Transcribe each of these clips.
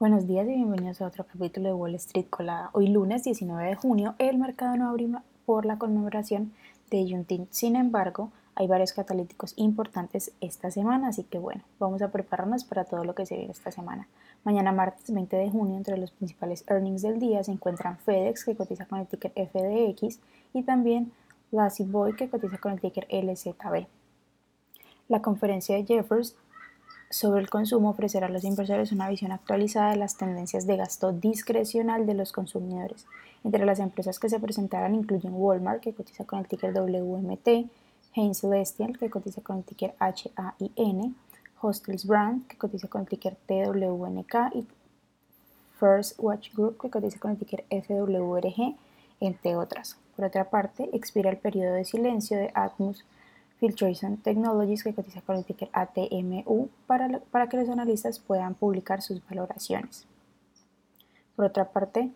Buenos días y bienvenidos a otro capítulo de Wall Street Colada. Hoy lunes 19 de junio el mercado no abrió por la conmemoración de Juntin. Sin embargo, hay varios catalíticos importantes esta semana, así que bueno, vamos a prepararnos para todo lo que se viene esta semana. Mañana martes 20 de junio, entre los principales earnings del día se encuentran FedEx, que cotiza con el ticker FDX, y también Lassie Boy, que cotiza con el ticker LZB. La conferencia de Jeffers sobre el consumo ofrecerá a los inversores una visión actualizada de las tendencias de gasto discrecional de los consumidores. Entre las empresas que se presentarán incluyen Walmart, que cotiza con el ticker WMT, Hain Celestial, que cotiza con el ticker HAIN, Hostels Brand, que cotiza con el ticker TWNK, y First Watch Group, que cotiza con el ticker FWRG, entre otras. Por otra parte, expira el periodo de silencio de Atmos Filtration Technologies que cotiza con el ticker ATMU para, para que los analistas puedan publicar sus valoraciones. Por otra parte,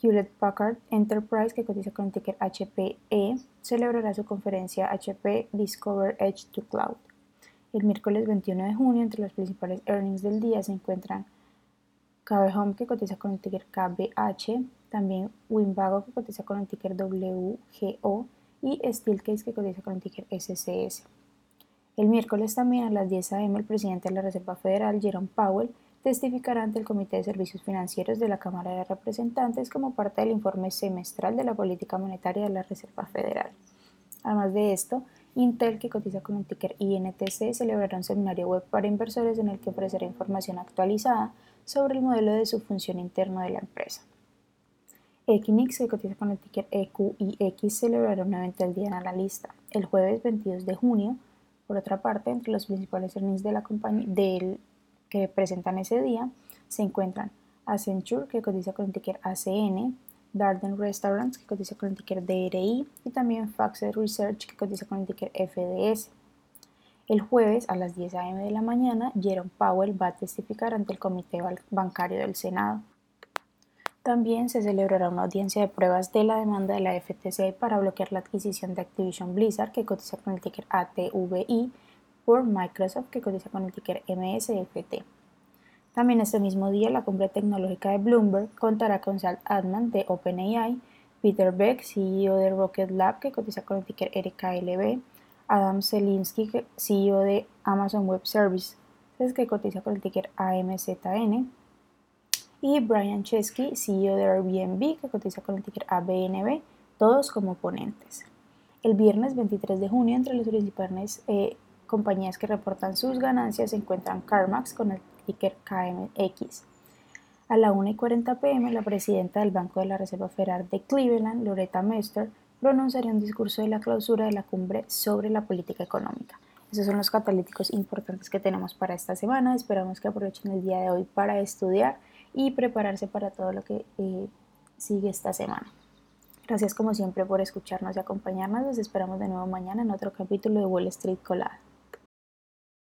Hewlett Packard Enterprise, que cotiza con el ticker HPE, celebrará su conferencia HP Discover Edge to Cloud. El miércoles 21 de junio, entre los principales earnings del día se encuentran KB Home, que cotiza con el ticker KBH, también Winbago, que cotiza con el ticker WGO, y Steelcase que cotiza con el ticker SCS. El miércoles también a las 10 a.m. el presidente de la Reserva Federal, Jerome Powell, testificará ante el Comité de Servicios Financieros de la Cámara de Representantes como parte del informe semestral de la política monetaria de la Reserva Federal. Además de esto, Intel, que cotiza con el ticker INTC, celebrará un seminario web para inversores en el que ofrecerá información actualizada sobre el modelo de su función interno de la empresa. Equinix, que cotiza con el ticker EQIX, celebrará un evento el día en la lista. El jueves 22 de junio, por otra parte, entre los principales earnings de la compañía del, que presentan ese día, se encuentran Accenture, que cotiza con el ticker ACN, Darden Restaurants, que cotiza con el ticker DRI, y también Faxed Research, que cotiza con el ticker FDS. El jueves a las 10 a.m. de la mañana, Jerome Powell va a testificar ante el Comité Bancario del Senado. También se celebrará una audiencia de pruebas de la demanda de la FTC para bloquear la adquisición de Activision Blizzard, que cotiza con el ticker ATVI, por Microsoft, que cotiza con el ticker MSFT. También este mismo día, la cumbre tecnológica de Bloomberg contará con Sal Adman de OpenAI, Peter Beck, CEO de Rocket Lab, que cotiza con el ticker RKLB, Adam Selinsky, CEO de Amazon Web Services, que cotiza con el ticker AMZN, y Brian Chesky, CEO de Airbnb, que cotiza con el ticker ABNB, todos como ponentes. El viernes 23 de junio, entre las principales eh, compañías que reportan sus ganancias se encuentran CarMax con el ticker KMX. A la 1 y 40 pm, la presidenta del Banco de la Reserva Federal de Cleveland, Loretta Mester, pronunciaría un discurso de la clausura de la cumbre sobre la política económica. Esos son los catalíticos importantes que tenemos para esta semana. Esperamos que aprovechen el día de hoy para estudiar y prepararse para todo lo que eh, sigue esta semana. Gracias como siempre por escucharnos y acompañarnos. Nos esperamos de nuevo mañana en otro capítulo de Wall Street Colada.